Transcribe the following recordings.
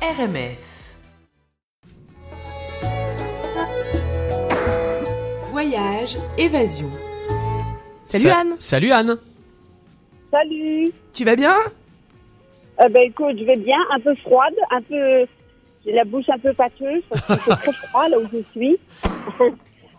RMF. Voyage, évasion. Salut Sa- Anne, Salut Anne. Salut tu vas bien? Euh, ben, écoute, je vais bien, un peu froide, un peu... J'ai la bouche un peu pâteuse parce qu'il fait très froid là où je suis.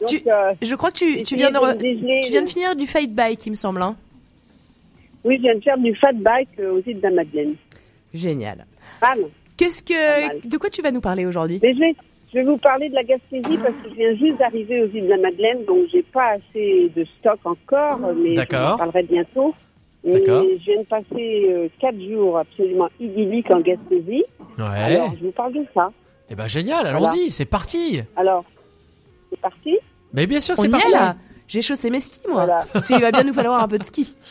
Donc, Tu- euh, Je crois que tu, tu viens de, essayé re- me dégeler, tu viens de euh, finir du fight bike, il me semble. Hein Oui, je viens de faire du fat bike euh, aux îles de la Madeleine. Génial. Qu'est-ce que, de quoi tu vas nous parler aujourd'hui? Je vais, je vais vous parler de la Gaspésie parce que je viens juste d'arriver aux îles de la Madeleine, donc j'ai pas assez de stock encore, mais je vous en parlerai bientôt. Mais D'accord. je viens de passer euh, quatre jours absolument idylliques en Gaspésie. Ouais. Alors, je vous parle de ça. Eh ben génial, allons-y, c'est parti. Alors, c'est parti? Mais bien sûr, c'est parti. J'ai chaussé mes skis moi. Voilà. Parce qu'il va bien nous falloir un peu de ski.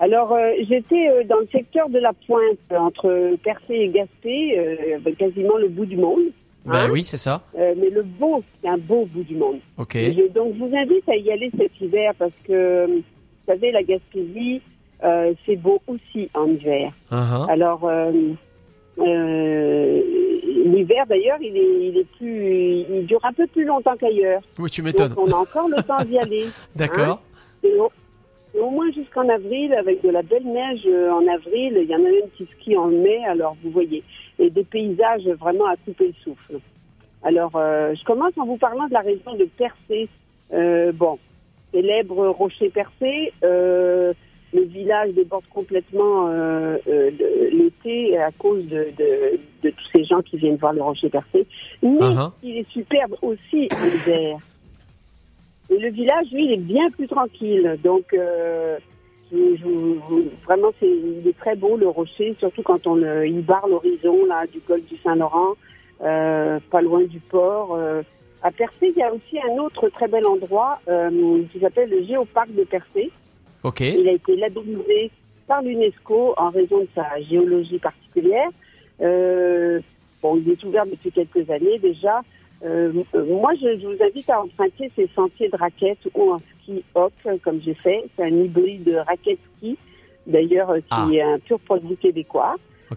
Alors, euh, j'étais euh, dans le secteur de la Pointe, euh, entre Percé et Gaspé, euh, quasiment le bout du monde. Bah hein. oui, c'est ça. Euh, mais le beau, c'est un beau bout du monde. Ok. Je- donc, je vous invite à y aller cet hiver parce que, vous savez, la Gaspésie, euh, c'est beau aussi en hiver. Uh-huh. Alors, euh, euh, l'hiver, d'ailleurs, il est, il est plus, il dure un peu plus longtemps qu'ailleurs. Oui, tu Donc, m'étonnes. on a encore le temps d'y aller. D'accord. Et au, et au moins jusqu'en avril, avec de la belle neige euh, en avril, il y en a même qui skient en mai, alors vous voyez. Et des paysages vraiment à couper le souffle. Alors, euh, je commence en vous parlant de la région de Percé. Euh, bon, célèbre rocher percé. Euh, le village déborde complètement euh, euh, l'été à cause de, de, de tous ces gens qui viennent voir le rocher percé. Mais Uh-huh. il est superbe aussi en hiver. Et le village, lui, il est bien plus tranquille. Donc, euh, je, je- je- vraiment, c'est, il est très beau, le rocher, surtout quand on le, il barre l'horizon là, du golfe du Saint-Laurent, euh, pas loin du port. euh. À Percé, il y a aussi un autre très bel endroit euh, qui s'appelle le Géoparc de Percé. Ok. Il a été labellisé par l'UNESCO en raison de sa géologie particulière. Euh, bon, il est ouvert depuis quelques années déjà. Euh, euh, moi, je, je vous invite à emprunter ces sentiers de raquettes ou en ski hop, comme j'ai fait. C'est un hybride de raquette ski, d'ailleurs, euh, qui Ah. est un pur produit québécois.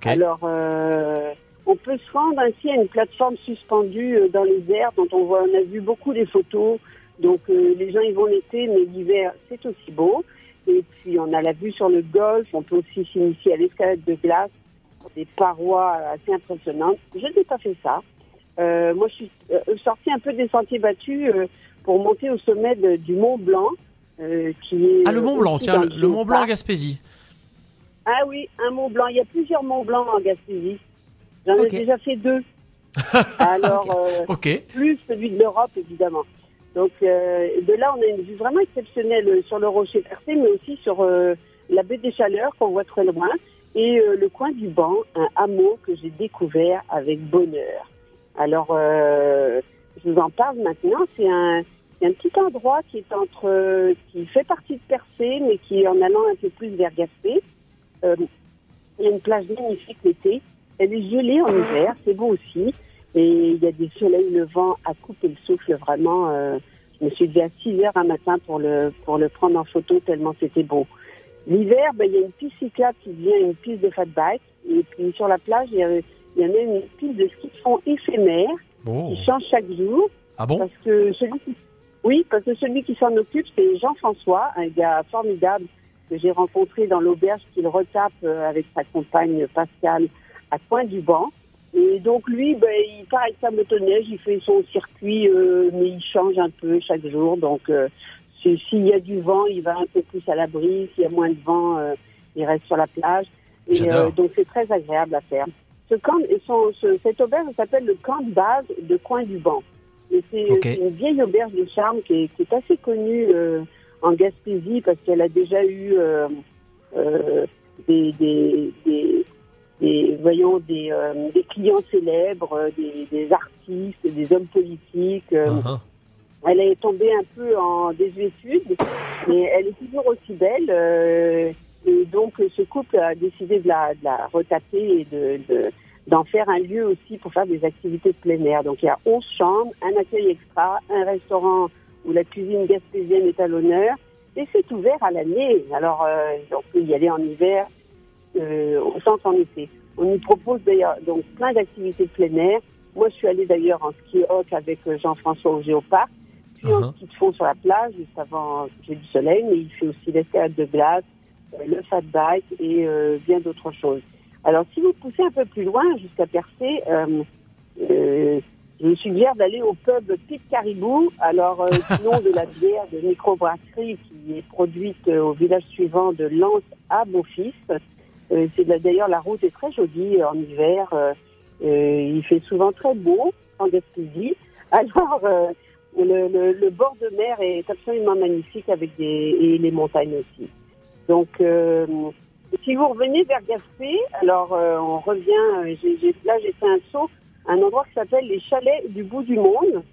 Alors, euh, on peut se rendre ainsi à une plateforme suspendue euh, dans les airs dont on voit, on a vu beaucoup des photos. Donc, euh, les gens y vont l'été, mais l'hiver, c'est aussi beau. Et puis, on a la vue sur le golfe. On peut aussi s'initier à l'escalade de glace des parois assez impressionnantes. Je n'ai pas fait ça. Euh, moi, je suis euh, sortie un peu des sentiers battus euh, pour monter au sommet de- du Mont Blanc, euh, qui est Ah, le Mont Blanc, tiens, le, le Mont Blanc en. Gaspésie. Ah oui, un Mont Blanc. Il y a plusieurs Monts Blancs en Gaspésie. J'en ai déjà fait deux. Alors, euh, Ok. plus celui de l'Europe, évidemment. Donc, de là, on a une vue vraiment exceptionnelle sur le rocher percé, mais aussi sur la baie des Chaleurs qu'on voit très loin, et le coin du banc, un hameau que j'ai découvert avec bonheur. Alors, euh, je vous en parle maintenant. C'est un, petit endroit qui est entre, qui fait partie de Percé, mais qui en allant un peu plus vers Gaspé. Euh, il y a une plage magnifique l'été. Elle est gelée en hiver, c'est beau aussi. Et il y a des soleils levants à couper le souffle, vraiment. euh, je me suis levée à 6 heures un matin pour le, pour le prendre en photo, tellement c'était beau. L'hiver, ben, il y a une piste cyclable qui devient une piste de fat bike. Et puis sur la plage, il y, a, il y en a une piste de ski de fond éphémère Bon. qui change chaque jour. Ah bon? Parce que celui qui, oui, parce que celui qui s'en occupe, c'est Jean-François, un gars formidable que j'ai rencontré dans l'auberge qu'il retape euh, avec sa compagne Pascal à Coin du Banc. Et donc lui, ben, il part avec sa motoneige, il fait son circuit, euh, mais il change un peu chaque jour. Donc euh, si- s'il y a du vent, il va un peu plus à l'abri. S'il y a moins de vent, euh, il reste sur la plage. Et donc c'est très agréable à faire. Ce camp, et son, ce- cette auberge s'appelle le camp de base de Coin du Banc. C'est une vieille auberge de charme qui est, qui est assez connue euh, en Gaspésie parce qu'elle a déjà eu euh, euh, des, des, des, des- voyons, des, des clients célèbres, des, artistes, des hommes politiques. Uh-huh. elle est tombée un peu en désuétude, mais elle est toujours aussi belle. et donc, ce couple a décidé de la, de la retaper et de, de- d'en faire un lieu aussi pour faire des activités de plein air. Donc, il y a 11 chambres, un accueil extra, un restaurant où la cuisine gaspésienne est à l'honneur. Et c'est ouvert à l'année. Alors, euh, on peut y aller en hiver, euh, autant qu'en été. On y propose d'ailleurs donc plein d'activités de plein air. Moi, je suis allée d'ailleurs en ski hawk avec euh, Jean-François au géoparc, puis en Uh-huh. ski de fond sur la plage juste avant j'ai du soleil, mais il fait aussi l'escalade de glace, euh, le fat bike et euh, bien d'autres choses. Alors, si vous poussez un peu plus loin jusqu'à Percé, euh, euh, je vous suggère d'aller au pub Pit Caribou. Alors, euh, nom de la bière de microbrasserie qui est produite euh, au village suivant de Lens à Beaufils. Euh, c'est d'ailleurs la route est très jolie en hiver. il fait souvent très beau en Gaspésie. Alors, le, le- le bord de mer est absolument magnifique avec des et les montagnes aussi. Donc, si vous revenez vers Gaspé, alors euh, on revient. euh, là, j'ai fait un saut un endroit qui s'appelle les Chalets du bout du monde.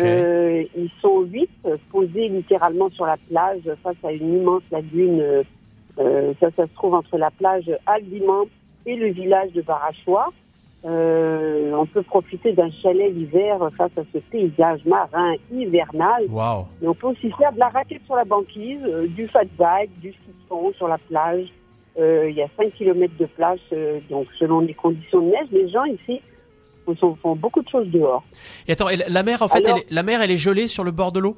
Euh, ils sont huit, posés littéralement sur la plage face à une immense lagune. euh, ça, ça se trouve entre la plage Aldiman et le village de Barachois. Euh, on peut profiter d'un chalet l'hiver face à ce paysage marin hivernal. Et on peut aussi faire de la raquette sur la banquise, du fat bike, du ski sur la plage. Euh, Il y a 5 km de plage, euh, donc selon les conditions de neige, les gens ici font, font beaucoup de choses dehors. Et attends, et la mer, en fait, Alors- elle la mer, elle est gelée sur le bord de l'eau?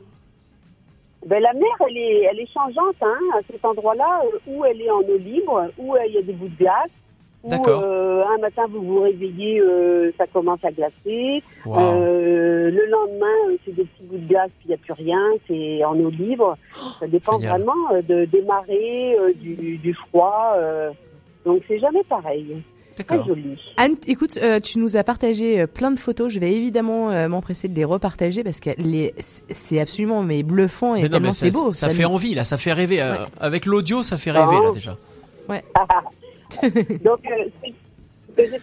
Ben, la mer, elle est, elle est changeante hein, à cet endroit-là, euh, où elle est en eau libre, où il y a des bouts de glace. Où, D'accord. euh, un matin, vous vous réveillez, euh, ça commence à glacer. Euh, le lendemain, c'est des petits bouts de glace, puis il n'y a plus rien, c'est en eau libre. Ça dépend Oh, génial. vraiment de, des marées, euh, du, du froid. euh, donc c'est jamais pareil. Très D'accord. joli. Anne, écoute, euh, tu nous as partagé euh, plein de photos. Je vais évidemment euh, m'empresser de les repartager parce que les, c'est absolument mais bluffant et Mais non, tellement mais c'est ça, beau. ça fait nous- envie, là, ça fait rêver. euh, Ouais. avec l'audio, ça fait rêver, Ah. là, déjà. Donc, euh, c'est-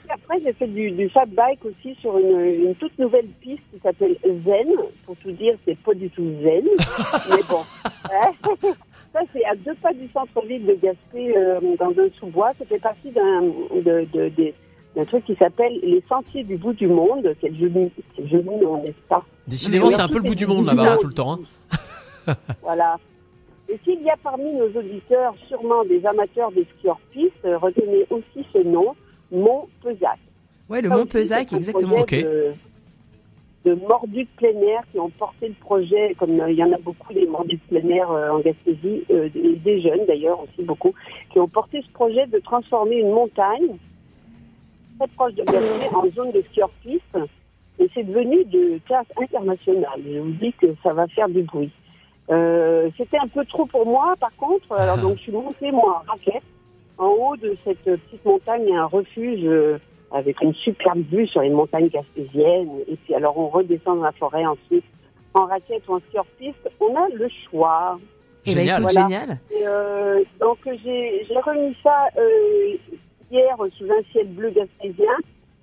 après, j'ai fait du, du fat bike aussi sur une, une toute nouvelle piste qui s'appelle Zen. Pour tout dire, c'est pas du tout zen, mais bon. Hein? Ça, c'est à deux pas du centre-ville de Gaspé, euh, dans un sous-bois. Ça fait partie d'un de, de- de- d'un truc qui s'appelle les Sentiers du bout du monde. Quel joli, quel joli nom, n'est-ce pas Décidément, c'est un peu le bout c'est du monde, c'est là-bas, ça. tout le temps. hein. Voilà. Et s'il y a parmi nos auditeurs sûrement des amateurs des ski hors piste, euh, retenez aussi ce nom, Mont Pesac. Ouais, le Ça Mont Pesac, exactement. projet De, de mordus de plein air qui ont porté le projet, comme euh, il y en a beaucoup des mordus de plein air euh, en Gaspésie, euh, des, des jeunes d'ailleurs aussi beaucoup, qui ont porté ce projet de transformer une montagne très proche de Gaspé en zone de ski hors piste. Et c'est devenu de classe internationale. Je vous dis que ça va faire du bruit. Euh, C'était un peu trop pour moi, par contre. Alors donc je suis montée moi en raquette. En haut de cette petite montagne, il y a un refuge euh, avec une superbe vue sur les montagnes gaspésiennes. Et puis alors on redescend dans la forêt ensuite en raquette ou en ski hors piste. On a le choix. Eh ben, Génial. Voilà. génial. Et, euh, donc j'ai j'ai remis ça euh, hier sous un ciel bleu gaspésien.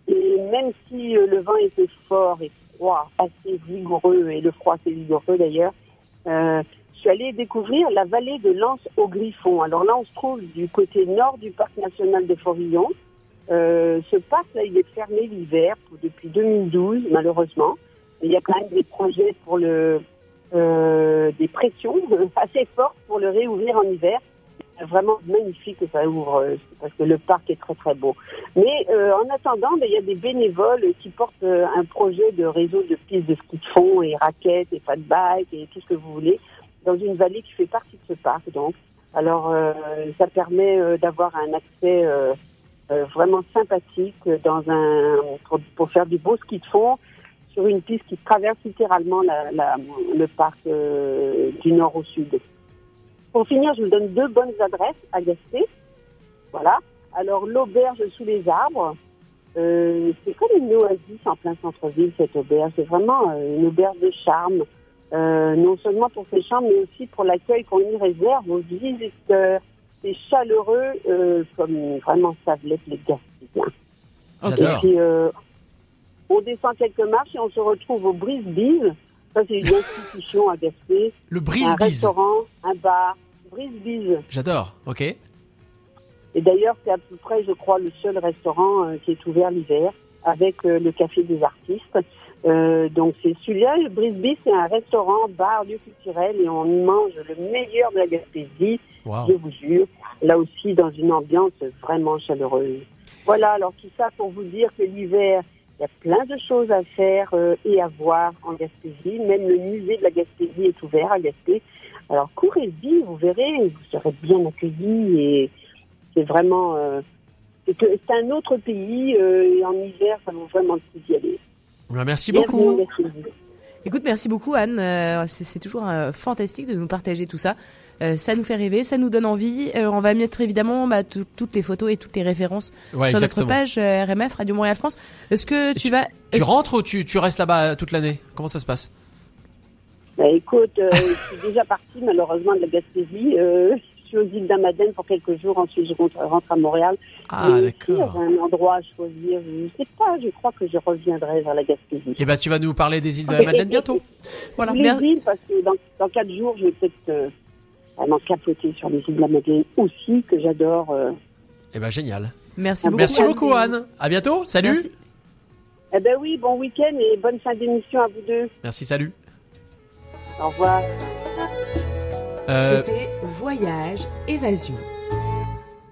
Et même si euh, le vent était fort et froid, assez vigoureux, et le froid assez vigoureux d'ailleurs, euh, je suis allée découvrir la vallée de Lens au Griffon. Alors là, on se trouve du côté nord du parc national de Forillon. Euh, ce parc, là, il est fermé l'hiver depuis 2012, malheureusement. Il y a quand même des projets pour le, euh, des pressions assez fortes pour le réouvrir en hiver. Vraiment magnifique que ça ouvre euh, parce que le parc est très très beau. Mais euh, en attendant, ben, il y a des bénévoles qui portent euh, un projet de réseau de pistes de ski de fond et raquettes et fat bike et tout ce que vous voulez dans une vallée qui fait partie de ce parc. Donc, alors ça permet d'avoir un accès vraiment sympathique dans un pour, faire du beau ski de fond sur une piste qui traverse littéralement le parc du nord au sud. Pour finir, je vous donne deux bonnes adresses à Gaspé. Voilà. Alors, l'auberge sous les arbres, euh, c'est comme une oasis en plein centre-ville, cette auberge. C'est vraiment euh, une auberge de charme, euh, non seulement pour ses chambres, mais aussi pour l'accueil qu'on y réserve aux visiteurs. C'est chaleureux, euh, comme vraiment savent les Gaspésiens. Et puis, on descend quelques marches et on se retrouve au Brise-Bise. Ça, c'est une institution à Gaspé. Le Un brise-bise. restaurant, un bar, Brise-Bise. J'adore, ok. Et d'ailleurs, c'est à peu près, je crois, le seul restaurant euh, qui est ouvert l'hiver avec euh, le café des artistes. Euh, donc c'est celui-là, le Brisbee, c'est un restaurant, bar, lieu culturel et on y mange le meilleur de la Gaspésie, je vous jure. Là aussi, dans une ambiance vraiment chaleureuse. Voilà, alors tout ça pour vous dire que l'hiver, il y a plein de choses à faire euh, et à voir en Gaspésie. Même le musée de la Gaspésie est ouvert à Gaspé. Alors courez-y, vous verrez, vous serez bien accueillis et c'est vraiment... euh, c'est un autre pays euh, et en hiver, ça vaut vraiment le coup d'y aller. Bah, Merci Bienvenue beaucoup. Gaspésie. Écoute, merci beaucoup Anne. Euh, c'est c'est toujours euh, fantastique de nous partager tout ça. Euh, ça nous fait rêver, ça nous donne envie. Euh, on va mettre évidemment bah, tout- toutes les photos et toutes les références Ouais, sur exactement. notre page euh, RMF Radio Montréal France. Est-ce que tu, vas Tu rentres ou tu, tu restes là-bas toute l'année? Comment ça se passe? Bah, écoute, euh, je suis déjà partie malheureusement de la Gaspésie. Suis aux îles d'Amadène pour quelques jours, ensuite je rentre, rentre à Montréal. Ah, d'accord. un endroit à choisir, je ne sais pas, je crois que je reviendrai vers la Gaspésie. Et bah, tu vas nous parler des îles de la Ok, Madeleine et- bientôt. Voilà. les Mer- îles, parce que dans, dans quatre jours, je vais peut-être euh, vraiment capoter sur les îles de la Madeleine aussi, que j'adore. euh. Et bah, génial. Merci Ah, beaucoup. Merci Anne. beaucoup, Anne. À bientôt. Salut. Merci. Eh ben oui, bon week-end et bonne fin d'émission à vous deux. Merci, salut. Au revoir. Euh, C'était Voyage Évasion.